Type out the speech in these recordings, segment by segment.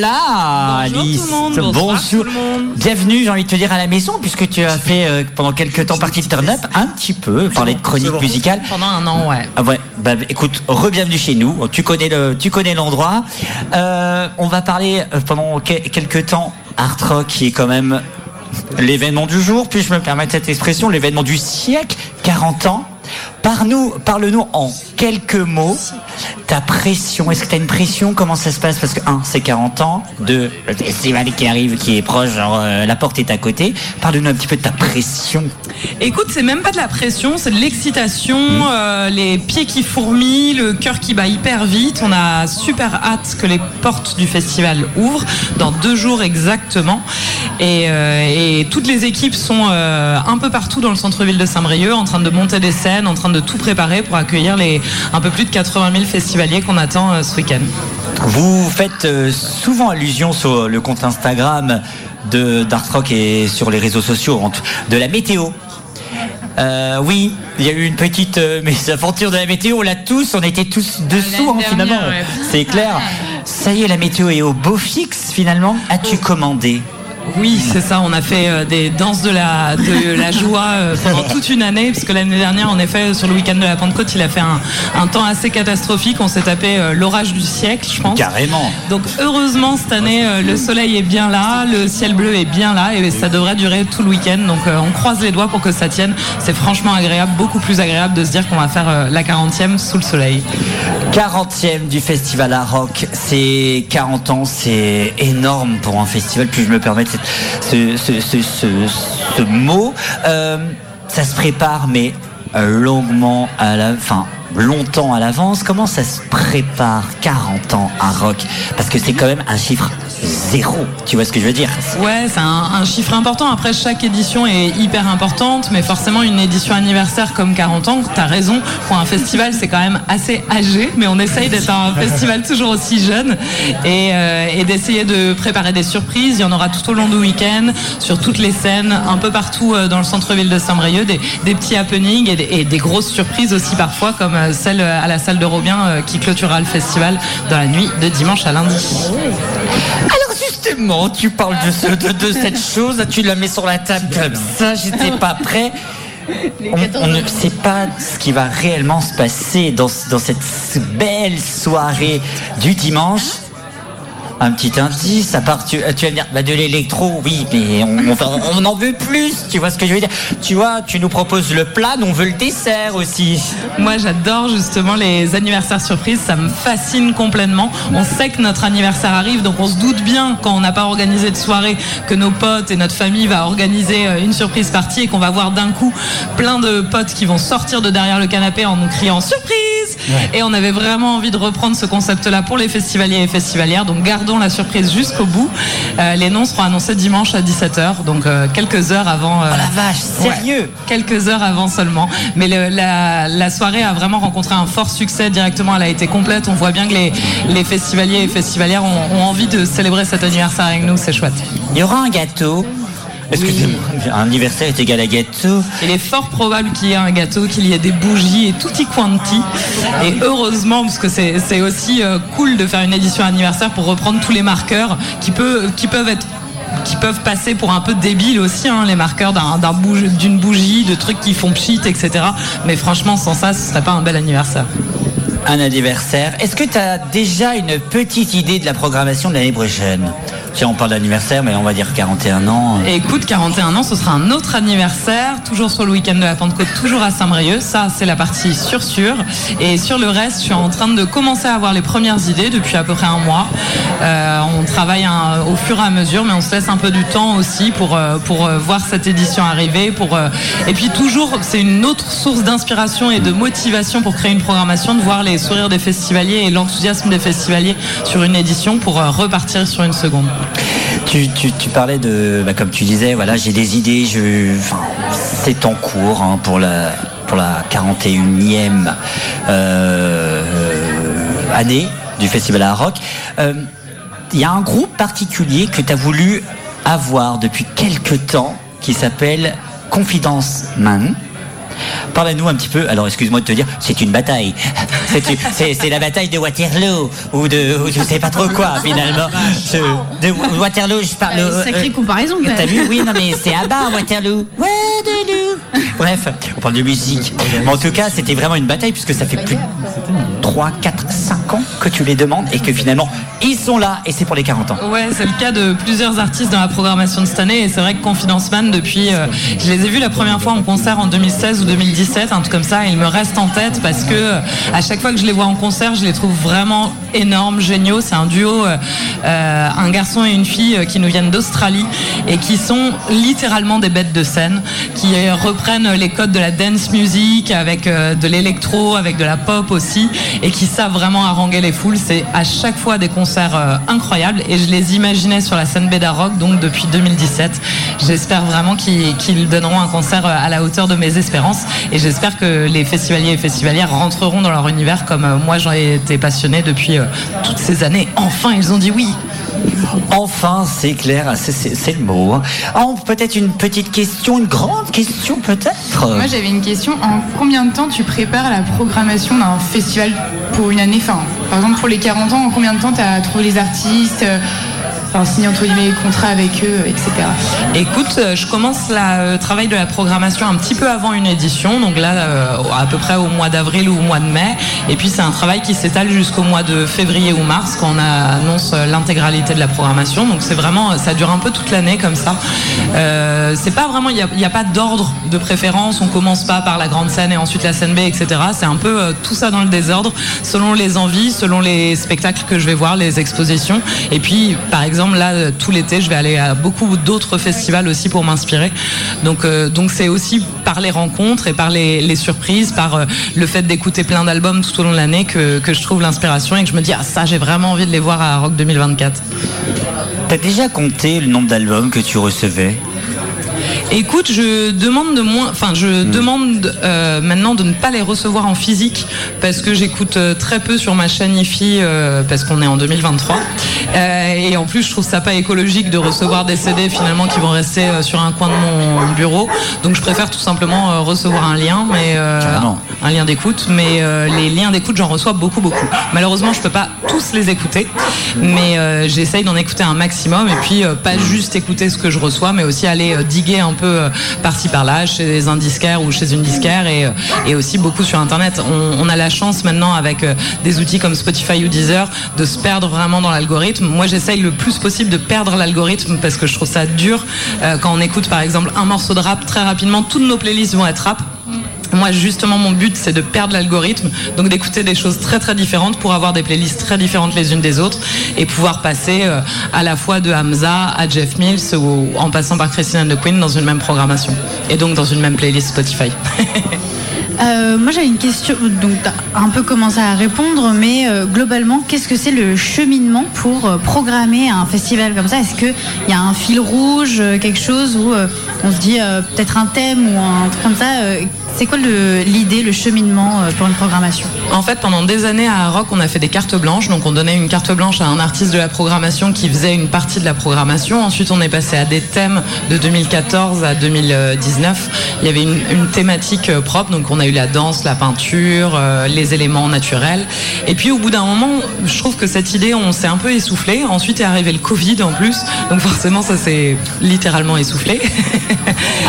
là, Bonjour Alice. tout le monde, bonsoir tout le monde. Bienvenue, j'ai envie de te dire à la maison, puisque tu as fait euh, pendant quelques temps partie de Turn Up, un petit peu, parler de chronique musicale. Pendant un an, ouais. Ah ouais, bah écoute, re-bienvenue chez nous. Tu connais le, tu connais l'endroit. Euh, on va parler euh, pendant que- quelques temps Art Rock, qui est quand même l'événement du jour. Puis-je me permettre cette expression, l'événement du siècle, 40 ans. Parle-nous, parle-nous en quelques mots ta pression. Est-ce que tu as une pression? Comment ça se passe? Parce que un, c'est 40 ans. Deux, le festival qui arrive, qui est proche, genre euh, la porte est à côté. Parle-nous un petit peu de ta pression. Écoute, c'est même pas de la pression, c'est de l'excitation, euh, les pieds qui fourmillent, le cœur qui bat hyper vite. On a super hâte que les portes du festival ouvrent dans deux jours exactement. Et, euh, et toutes les équipes sont un peu partout dans le centre-ville de Saint-Brieuc, en train de monter des scènes, en train de tout préparer pour accueillir les un peu plus de 80 000 festivaliers qu'on attend euh, ce week-end. Vous faites euh, souvent allusion sur le compte Instagram de d'Art Rock et sur les réseaux sociaux de la météo. Euh, oui, il y a eu une petite euh, mésaventure de la météo. On l'a tous, on était tous dessous hein, finalement. ouais. C'est clair. Ça y est, la météo est au beau fixe finalement. As-tu commandé? Oui, c'est ça. On a fait euh, des danses de la, de la joie euh, pendant toute une année, puisque l'année dernière, en effet, sur le week-end de la Pentecôte, il a fait un, un temps assez catastrophique. On s'est tapé euh, l'orage du siècle, je pense. Carrément. Donc heureusement, cette année, le soleil est bien là, le ciel bleu est bien là, et ça devrait durer tout le week-end. Donc on croise les doigts pour que ça tienne. C'est franchement agréable, beaucoup plus agréable de se dire qu'on va faire la 40e sous le soleil. 40e du festival à rock, c'est 40 ans, c'est énorme pour un festival. Puis je me permets de ce, ce, ce, ce- mot. Euh, ça se prépare, mais euh, longuement à la, enfin longtemps à l'avance. Comment ça se prépare 40 ans à rock? Parce que c'est quand même un chiffre zéro. Tu vois ce que je veux dire? Ouais, c'est un, un chiffre important. Après, chaque édition est hyper importante, mais forcément, une édition anniversaire comme 40 ans, t'as raison, pour un festival, c'est quand même assez âgé, mais on essaye d'être un festival toujours aussi jeune et, euh, et d'essayer de préparer des surprises. Il y en aura tout au long du week-end, sur toutes les scènes, un peu partout euh, dans le centre-ville de Saint-Brieuc, des, des petits happenings et des, et des grosses surprises aussi parfois, comme euh, celle à la salle de Robien euh, qui clôturera le festival dans la nuit de dimanche à lundi. Justement, tu parles de, ce- de, de cette chose, tu la mets sur la table comme ça, j'étais pas prêt. On, on ne sait pas ce qui va réellement se passer dans cette belle soirée du dimanche. Un petit indice, à part tu, tu vas dire bah, de l'électro, oui, mais on, en veut plus, tu vois ce que je veux dire Tu vois, tu nous proposes le plat, on veut le dessert aussi. Moi, j'adore justement les anniversaires surprises. Ça me fascine complètement. On sait que notre anniversaire arrive, donc on se doute bien quand on n'a pas organisé de soirée que nos potes et notre famille va organiser euh, une surprise partie et qu'on va voir d'un coup plein de potes qui vont sortir de derrière le canapé en nous criant surprise. Et on avait vraiment envie de reprendre ce concept-là pour les festivaliers et festivalières. Donc gardons la surprise jusqu'au bout. Euh, les noms seront annoncés dimanche à 17h, donc euh, quelques heures avant. euh, Oh la vache, sérieux quelques heures avant seulement. Mais le- la, la soirée a vraiment rencontré un fort succès directement. Elle a été complète. On voit bien que les, les festivaliers et festivalières ont, ont envie de célébrer cet anniversaire avec nous. C'est chouette. Il y aura un gâteau. Excusez-moi, un anniversaire est égal à gâteau. Il est fort probable qu'il y ait un gâteau, qu'il y ait des bougies et tutti quanti. Et heureusement, parce que c'est aussi euh, cool de faire une édition anniversaire pour reprendre tous les marqueurs qui, peut, qui peuvent être qui peuvent passer pour un peu débiles aussi, hein, les marqueurs d'une bougie, de trucs qui font pchit, etc. Mais franchement, sans ça, ce serait pas un bel anniversaire. Un anniversaire. Est-ce que tu as déjà une petite idée de la programmation de l'année prochaine? Tiens, on parle d'anniversaire, mais on va dire 41 ans. Écoute, 41 ans, ce sera un autre anniversaire, toujours sur le week-end de la Pentecôte, toujours à Saint-Brieuc. Ça, c'est la partie sur sûr. Et sur le reste, je suis en train de commencer à avoir les premières idées depuis à peu près un mois. Euh, on travaille un- au fur et à mesure, mais on se laisse un peu du temps aussi pour, euh, pour euh, voir cette édition arriver. Pour, Et puis toujours, c'est une autre source d'inspiration et de motivation pour créer une programmation, de voir les sourires des festivaliers et l'enthousiasme des festivaliers sur une édition pour repartir sur une seconde. Tu, parlais de, bah, comme tu disais, voilà, j'ai des idées, je, c'est en cours hein, pour la pour la 41e euh, année du Festival à Rock. Euh, Il y a un groupe particulier que tu as voulu avoir depuis quelque temps qui s'appelle Confidence Man. Parle-nous un petit peu, alors excuse-moi de te dire, c'est une bataille. C'est la bataille de Waterloo, ou de ou je sais pas trop quoi finalement. de Waterloo, je parle. Euh, sacrée comparaison. T'as vu Oui, non mais c'est à bas Waterloo. Waterloo. Bref, on parle de musique. Mais en tout cas, c'était vraiment une bataille puisque ça fait plus de 3, 4, 5 que tu les demandes et que finalement, ils sont là et c'est pour les 40 ans. Ouais, c'est le cas de plusieurs artistes dans la programmation de cette année et c'est vrai que Confidence Man, depuis, euh, je les ai vus la première fois en concert en 2016 ou 2017, un truc comme ça, et ils me restent en tête parce que euh, à chaque fois que je les vois en concert, je les trouve vraiment énormes, géniaux. C'est un duo, euh, un garçon et une fille qui nous viennent d'Australie et qui sont littéralement des bêtes de scène, qui reprennent les codes de la dance music avec de l'électro, avec de la pop aussi, et qui savent vraiment haranguer les foules. C'est à chaque fois des concerts incroyables et je les imaginais sur la scène Beda Rock donc depuis 2017. J'espère vraiment qu'ils donneront un concert à la hauteur de mes espérances et j'espère que les festivaliers et festivalières rentreront dans leur univers comme euh, moi j'en ai été passionné depuis euh, toutes ces années. Enfin, ils ont dit oui. Enfin, c'est clair, c'est le mot. Hein. Oh, peut-être une petite question, une grande question peut-être? Moi j'avais une question. En combien de temps tu prépares la programmation d'un festival pour une année? Enfin, Par exemple pour les 40 ans, en combien de temps tu as trouvé les artistes enfin, signer entre guillemets les contrats avec eux, etc. Écoute, euh, je commence le euh, travail de la programmation un petit peu avant une édition, donc là euh, à peu près au mois d'avril ou au mois de mai, et puis c'est un travail qui s'étale jusqu'au mois de février ou mars quand on annonce l'intégralité de la programmation. Donc c'est vraiment, ça dure un peu toute l'année comme ça. c'est pas vraiment, il n'y a, pas d'ordre de préférence. On commence pas par la grande scène et ensuite la scène B, etc. C'est un peu tout ça dans le désordre, selon les envies, selon les spectacles que je vais voir, les expositions, et puis par exemple là, euh, tout l'été, je vais aller à beaucoup d'autres festivals aussi pour m'inspirer. Donc, euh, donc c'est aussi par les rencontres et par les, surprises, par euh, le fait d'écouter plein d'albums tout au long de l'année que, que je trouve l'inspiration et que je me dis, ah ça, j'ai vraiment envie de les voir à Rock 2024. T'as déjà compté le nombre d'albums que tu recevais? Écoute, je demande de moins, enfin, je hmm. demande euh, maintenant de ne pas les recevoir en physique parce que j'écoute euh, très peu sur ma chaîne IFI euh, parce qu'on est en 2023. et en plus, je trouve ça pas écologique de recevoir des CD finalement qui vont rester sur un coin de mon bureau. Donc, je préfère tout simplement recevoir un lien, mais un lien d'écoute. Mais les liens d'écoute, j'en reçois beaucoup, beaucoup. Malheureusement, je peux pas tous les écouter, mais j'essaye d'en écouter un maximum et puis pas juste écouter ce que je reçois, mais aussi aller diguer un peu euh, par-ci par-là chez un disquaire ou chez une disquaire et, euh, aussi beaucoup sur Internet. On, a la chance maintenant avec euh, des outils comme Spotify ou Deezer de se perdre vraiment dans l'algorithme. Moi, j'essaye le plus possible de perdre l'algorithme parce que je trouve ça dur quand on écoute par exemple un morceau de rap très rapidement. Toutes nos playlists vont être rap. Moi, justement, mon but, c'est de perdre l'algorithme, donc d'écouter des choses très très différentes pour avoir des playlists très différentes les unes des autres et pouvoir passer euh, à la fois de Hamza à Jeff Mills ou en passant par Christine and the Queen dans une même programmation et donc dans une même playlist Spotify. Euh, moi j'avais une question, donc tu as un peu commencé à répondre, mais euh, globalement, qu'est-ce que c'est le cheminement pour programmer un festival comme ça? Est-ce qu'il y a un fil rouge, quelque chose où on se dit peut-être un thème ou un truc comme ça? C'est quoi l'idée, le, cheminement euh, pour une programmation? En fait, pendant des années à Rock, on a fait des cartes blanches. Donc, on donnait une carte blanche à un artiste de la programmation qui faisait une partie de la programmation. Ensuite, on est passé à des thèmes de 2014 à 2019. Il y avait une, thématique euh, propre. Donc, on a eu la danse, la peinture, euh, les éléments naturels. Et puis, au bout d'un moment, je trouve que cette idée, on s'est un peu essoufflé. Ensuite est arrivé le Covid en plus. Donc, forcément, ça s'est littéralement essoufflé.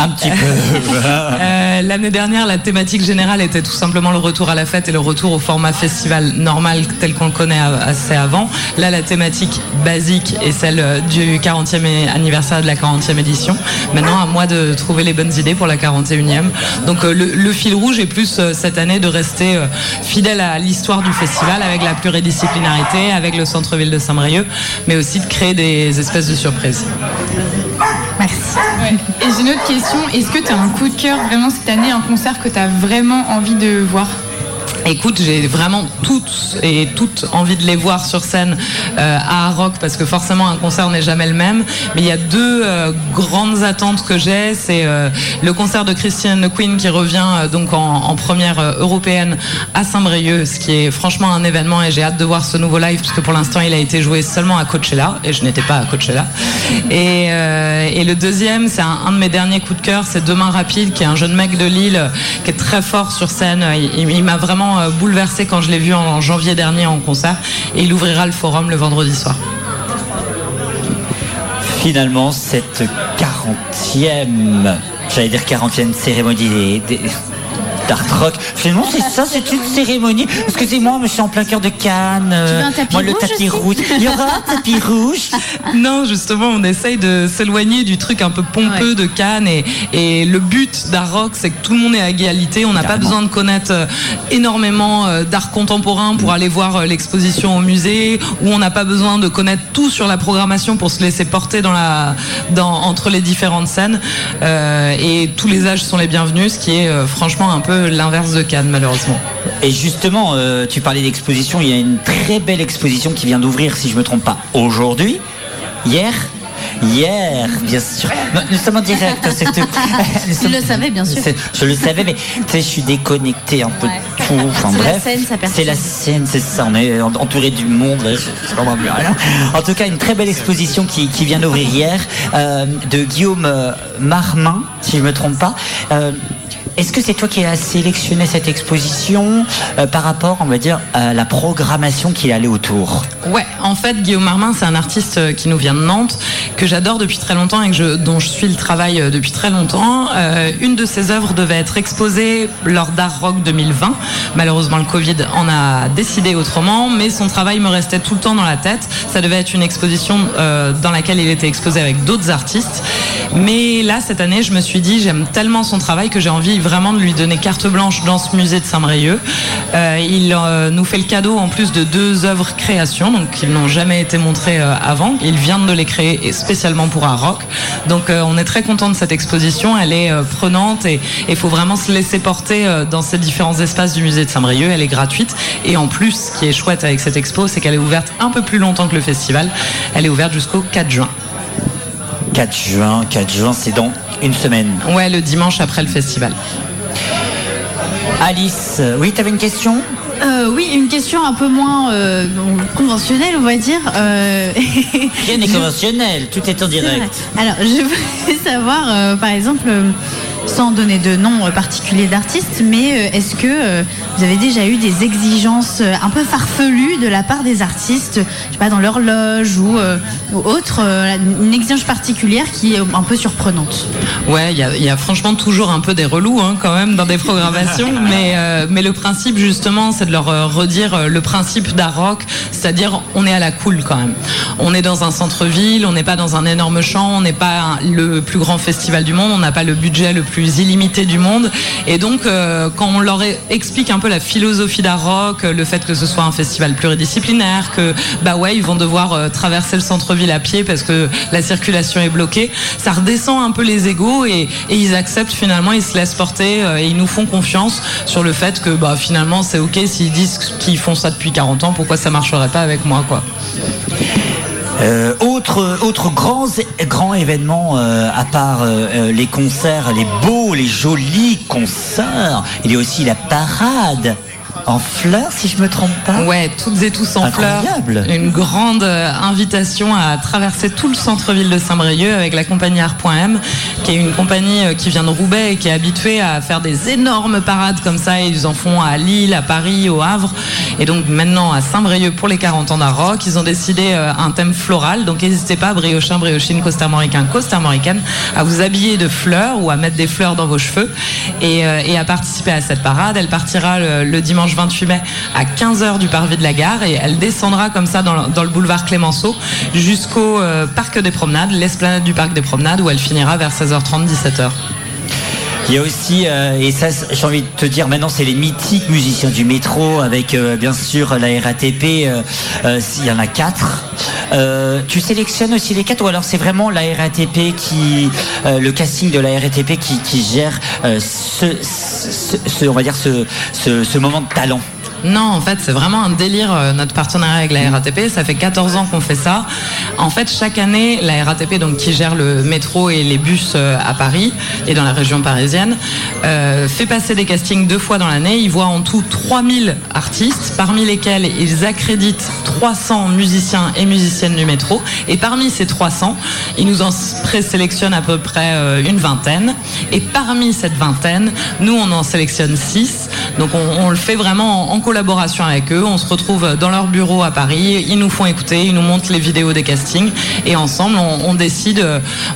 un petit peu. L'année dernière, la thématique générale était tout simplement le retour à la fête et le retour au format festival normal tel qu'on le connaît assez avant. Là, la thématique basique est celle euh, du 40e anniversaire de la 40e édition. Maintenant, à moi de trouver les bonnes idées pour la 41e. Donc, euh, le, fil rouge est plus euh, cette année de rester fidèle à l'histoire du festival avec la pluridisciplinarité, avec le centre-ville de Saint-Brieuc, mais aussi de créer des espèces de surprises. Et j'ai une autre question. Est-ce que tu as un coup de cœur vraiment cette année, un concert que tu as vraiment envie de voir? Écoute, j'ai vraiment toutes et toutes envie de les voir sur scène euh, à Rock parce que forcément un concert n'est jamais le même. Mais il y a deux euh, grandes attentes que j'ai. C'est euh, le concert de Christian Queen qui revient donc en, première européenne à Saint-Brieuc, ce qui est franchement un événement et j'ai hâte de voir ce nouveau live parce que pour l'instant il a été joué seulement à Coachella et je n'étais pas à Coachella. Et, et le deuxième, c'est un, de mes derniers coups de cœur, c'est Demain Rapide qui est un jeune mec de Lille qui est très fort sur scène. il m'a vraiment euh, bouleversé quand je l'ai vu en janvier dernier en concert et il ouvrira le forum le vendredi soir. Finalement, cette 40e, j'allais dire 40e cérémonie des d'art rock. Finalement, c'est ça, c'est une cérémonie. Excusez-moi, mais je suis en plein cœur de Cannes. Euh, moi, le tapis rouge. Il y aura un tapis rouge. Non, justement, on essaye de s'éloigner du truc un peu pompeux de Cannes. Et, et le but d'art rock, c'est que tout le monde est à égalité. On n'a pas besoin de connaître euh, énormément euh, d'art contemporain pour aller voir l'exposition au musée, ou on n'a pas besoin de connaître tout sur la programmation pour se laisser porter dans la, dans, entre les différentes scènes. et tous les âges sont les bienvenus, ce qui est franchement un peu l'inverse de Cannes, malheureusement. Et justement, euh, tu parlais d'exposition, il y a une très belle exposition qui vient d'ouvrir, si je ne me trompe pas, aujourd'hui, hier, Hier, bien sûr. Nous sommes en direct. tu le savais, bien sûr. Je le savais, mais tu sais, je suis déconnecté un peu de tout. Enfin bref. C'est la scène, c'est ça. On est entouré du monde. Je, comprends plus rien. En tout cas, une très belle exposition qui, vient d'ouvrir hier euh, de Guillaume euh, Marmin, si je me trompe pas. Est-ce que c'est toi qui as sélectionné cette exposition euh, par rapport, on va dire, à la programmation qui allait autour Ouais, en fait, Guillaume Marmin, c'est un artiste euh, qui nous vient de Nantes, que j'adore depuis très longtemps et que dont je suis le travail euh, depuis très longtemps. une de ses œuvres devait être exposée lors d'Art Rock 2020. Malheureusement, le Covid en a décidé autrement, mais son travail me restait tout le temps dans la tête. Ça devait être une exposition dans laquelle il était exposé avec d'autres artistes. Mais là, cette année, je me suis dit, j'aime tellement son travail que j'ai envie vraiment de lui donner carte blanche dans ce musée de Saint-Brieuc. Euh, il euh, nous fait le cadeau en plus de deux œuvres création, donc qui n'ont jamais été montrées euh, avant. Il vient de les créer spécialement pour un rock. Donc on est très content de cette exposition. Elle est prenante et il faut vraiment se laisser porter dans ces différents espaces du musée de Saint-Brieuc. Elle est gratuite et en plus, ce qui est chouette avec cette expo, c'est qu'elle est ouverte un peu plus longtemps que le festival. Elle est ouverte jusqu'au 4 juin. 4 juin, 4 juin, c'est dans une semaine. Ouais, le dimanche après le festival. Alice, oui, tu avais une question? Euh, oui, une question un peu moins euh, conventionnelle, on va dire. Euh... Rien n'est conventionnel, tout est en direct. Alors, je voulais savoir, par exemple, sans donner de nom particulier d'artistes, mais euh, est-ce que euh, vous avez déjà eu des exigences euh, un peu farfelues de la part des artistes, je sais pas, dans l'horloge ou, ou autre, une exigence particulière qui est un peu surprenante? Ouais, il y, a franchement toujours un peu des relous hein, quand même dans des programmations, mais, mais le principe justement, c'est de leur redire le principe d'Aroc, c'est-à-dire on est à la cool quand même. On est dans un centre-ville, on n'est pas dans un énorme champ, on n'est pas le plus grand festival du monde, on n'a pas le budget le plus illimité du monde. Et donc, euh, quand on leur explique un peu la philosophie d'Aroc, le fait que ce soit un festival pluridisciplinaire, que bah ouais, ils vont devoir euh, traverser le centre-ville à pied parce que la circulation est bloquée, ça redescend un peu les égaux et, ils acceptent finalement, ils se laissent porter euh, et ils nous font confiance sur le fait que bah, finalement c'est ok s'ils disent qu'ils font ça depuis 40 ans, pourquoi ça marcherait pas avec moi quoi. Euh, autre, autre grand, événement, euh, à part euh, les concerts, les beaux, les jolis concerts, il y a aussi la parade en fleurs, si je me trompe pas. Ouais, toutes et tous en fleurs. Une grande euh, invitation à traverser tout le centre-ville de Saint-Brieuc avec la compagnie Art.m, qui est une compagnie euh, qui vient de Roubaix et qui est habituée à faire des énormes parades comme ça. Ils en font à Lille, à Paris, au Havre. Et donc maintenant à Saint-Brieuc pour les 40 ans d'Aroc, ils ont décidé euh, un thème floral. Donc n'hésitez pas, briochin, briochine, costarmoricain, costarmoricaine, à vous habiller de fleurs ou à mettre des fleurs dans vos cheveux et, à participer à cette parade. Elle partira le dimanche 28 mai à 15h du parvis de la gare et elle descendra comme ça dans le, boulevard Clémenceau jusqu'au euh, parc des promenades, l'esplanade du parc des promenades où elle finira vers 16h30, 17h. Il y a aussi, euh, et ça j'ai envie de te dire maintenant, c'est les mythiques musiciens du métro avec euh, bien sûr la RATP, euh, il y en a quatre. tu sélectionnes aussi les quatre ou alors c'est vraiment la RATP qui, le casting de la RATP qui, gère ce, on va dire ce, ce moment de talent? Non, en fait, c'est vraiment un délire, euh, notre partenariat avec la RATP. Ça fait 14 ans qu'on fait ça. En fait, chaque année, la RATP, donc, qui gère le métro et les bus euh, à Paris et dans la région parisienne, euh, fait passer des castings deux fois dans l'année. Ils voient en tout 3000 artistes, parmi lesquels ils accréditent 300 musiciens et musiciennes du métro. Et parmi ces 300, ils nous en présélectionnent à peu près une vingtaine. Et parmi cette vingtaine, nous, on en sélectionne 6. Donc, on, le fait vraiment en, collaboration avec eux. On se retrouve dans leur bureau à Paris. Ils nous font écouter, ils nous montrent les vidéos des castings. Et ensemble, on, décide,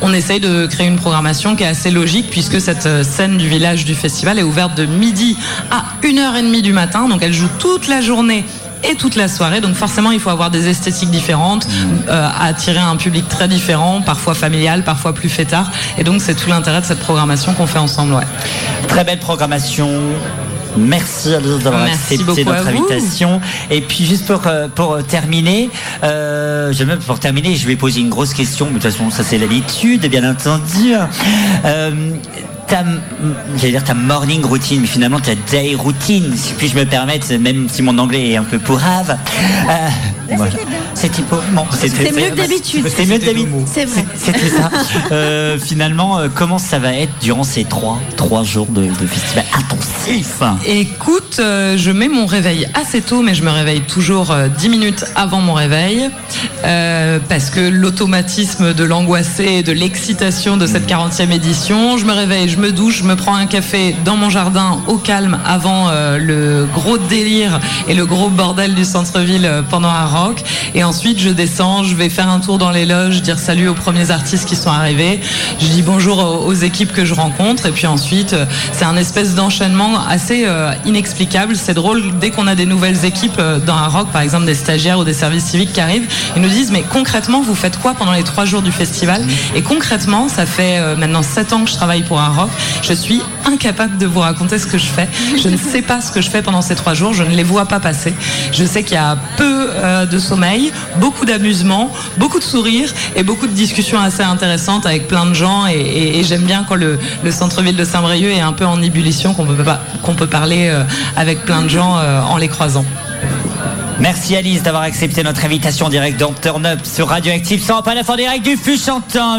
on essaye de créer une programmation qui est assez logique puisque cette scène du village du festival est ouverte de midi à 1h30 du matin. Donc elle joue toute la journée et toute la soirée. Donc forcément, il faut avoir des esthétiques différentes, euh, attirer un public très différent, parfois familial, parfois plus fêtard. Et donc c'est tout l'intérêt de cette programmation qu'on fait ensemble. Très belle programmation. Merci Alice d'avoir accepté notre invitation. Et puis juste pour, euh, pour terminer, euh, je, même pour terminer, je vais poser une grosse question, mais de toute façon ça c'est l'habitude, bien entendu. Euh, ta, j'allais dire ta morning routine, mais finalement ta day routine, si puis je me permettre, même si mon anglais est un peu pourrave. Euh, C'était bon, c'est mieux que d'habitude. C'est mieux que d'habitude. C'est vrai. C'était ça. Euh, finalement, euh, comment ça va être durant ces trois, trois jours de, de festival intensif Écoute, euh, je mets mon réveil assez tôt, mais je me réveille toujours dix minutes avant mon réveil, parce que l'automatisme de l'angoissé et de l'excitation de cette 40e édition, je me réveille, je me douche, je me prends un café dans mon jardin au calme avant le gros délire et le gros bordel du centre-ville pendant un rock. Et ensuite, je descends, je vais faire un tour dans les loges, dire salut aux premiers artistes qui sont arrivés. Je dis bonjour aux, équipes que je rencontre. Et puis ensuite, euh, c'est un espèce d'enchaînement assez euh, inexplicable. C'est drôle, dès qu'on a des nouvelles équipes euh, dans un rock, par exemple des stagiaires ou des services civiques qui arrivent, ils nous disent mais concrètement, vous faites quoi pendant les trois jours du festival? Et concrètement, ça fait maintenant sept ans que je travaille pour un rock. Je suis incapable de vous raconter ce que je fais. Je ne sais pas ce que je fais pendant ces trois jours. Je ne les vois pas passer. Je sais qu'il y a peu de sommeil, beaucoup d'amusement, beaucoup de sourires et beaucoup de discussions assez intéressantes avec plein de gens. Et, j'aime bien quand le, centre-ville de Saint-Brieuc est un peu en ébullition, qu'on peut, peut parler euh, avec plein de gens euh, en les croisant. Merci Alice d'avoir accepté notre invitation directe dans Turn Up sur Radioactive 100.9 en direct du Fuchantan,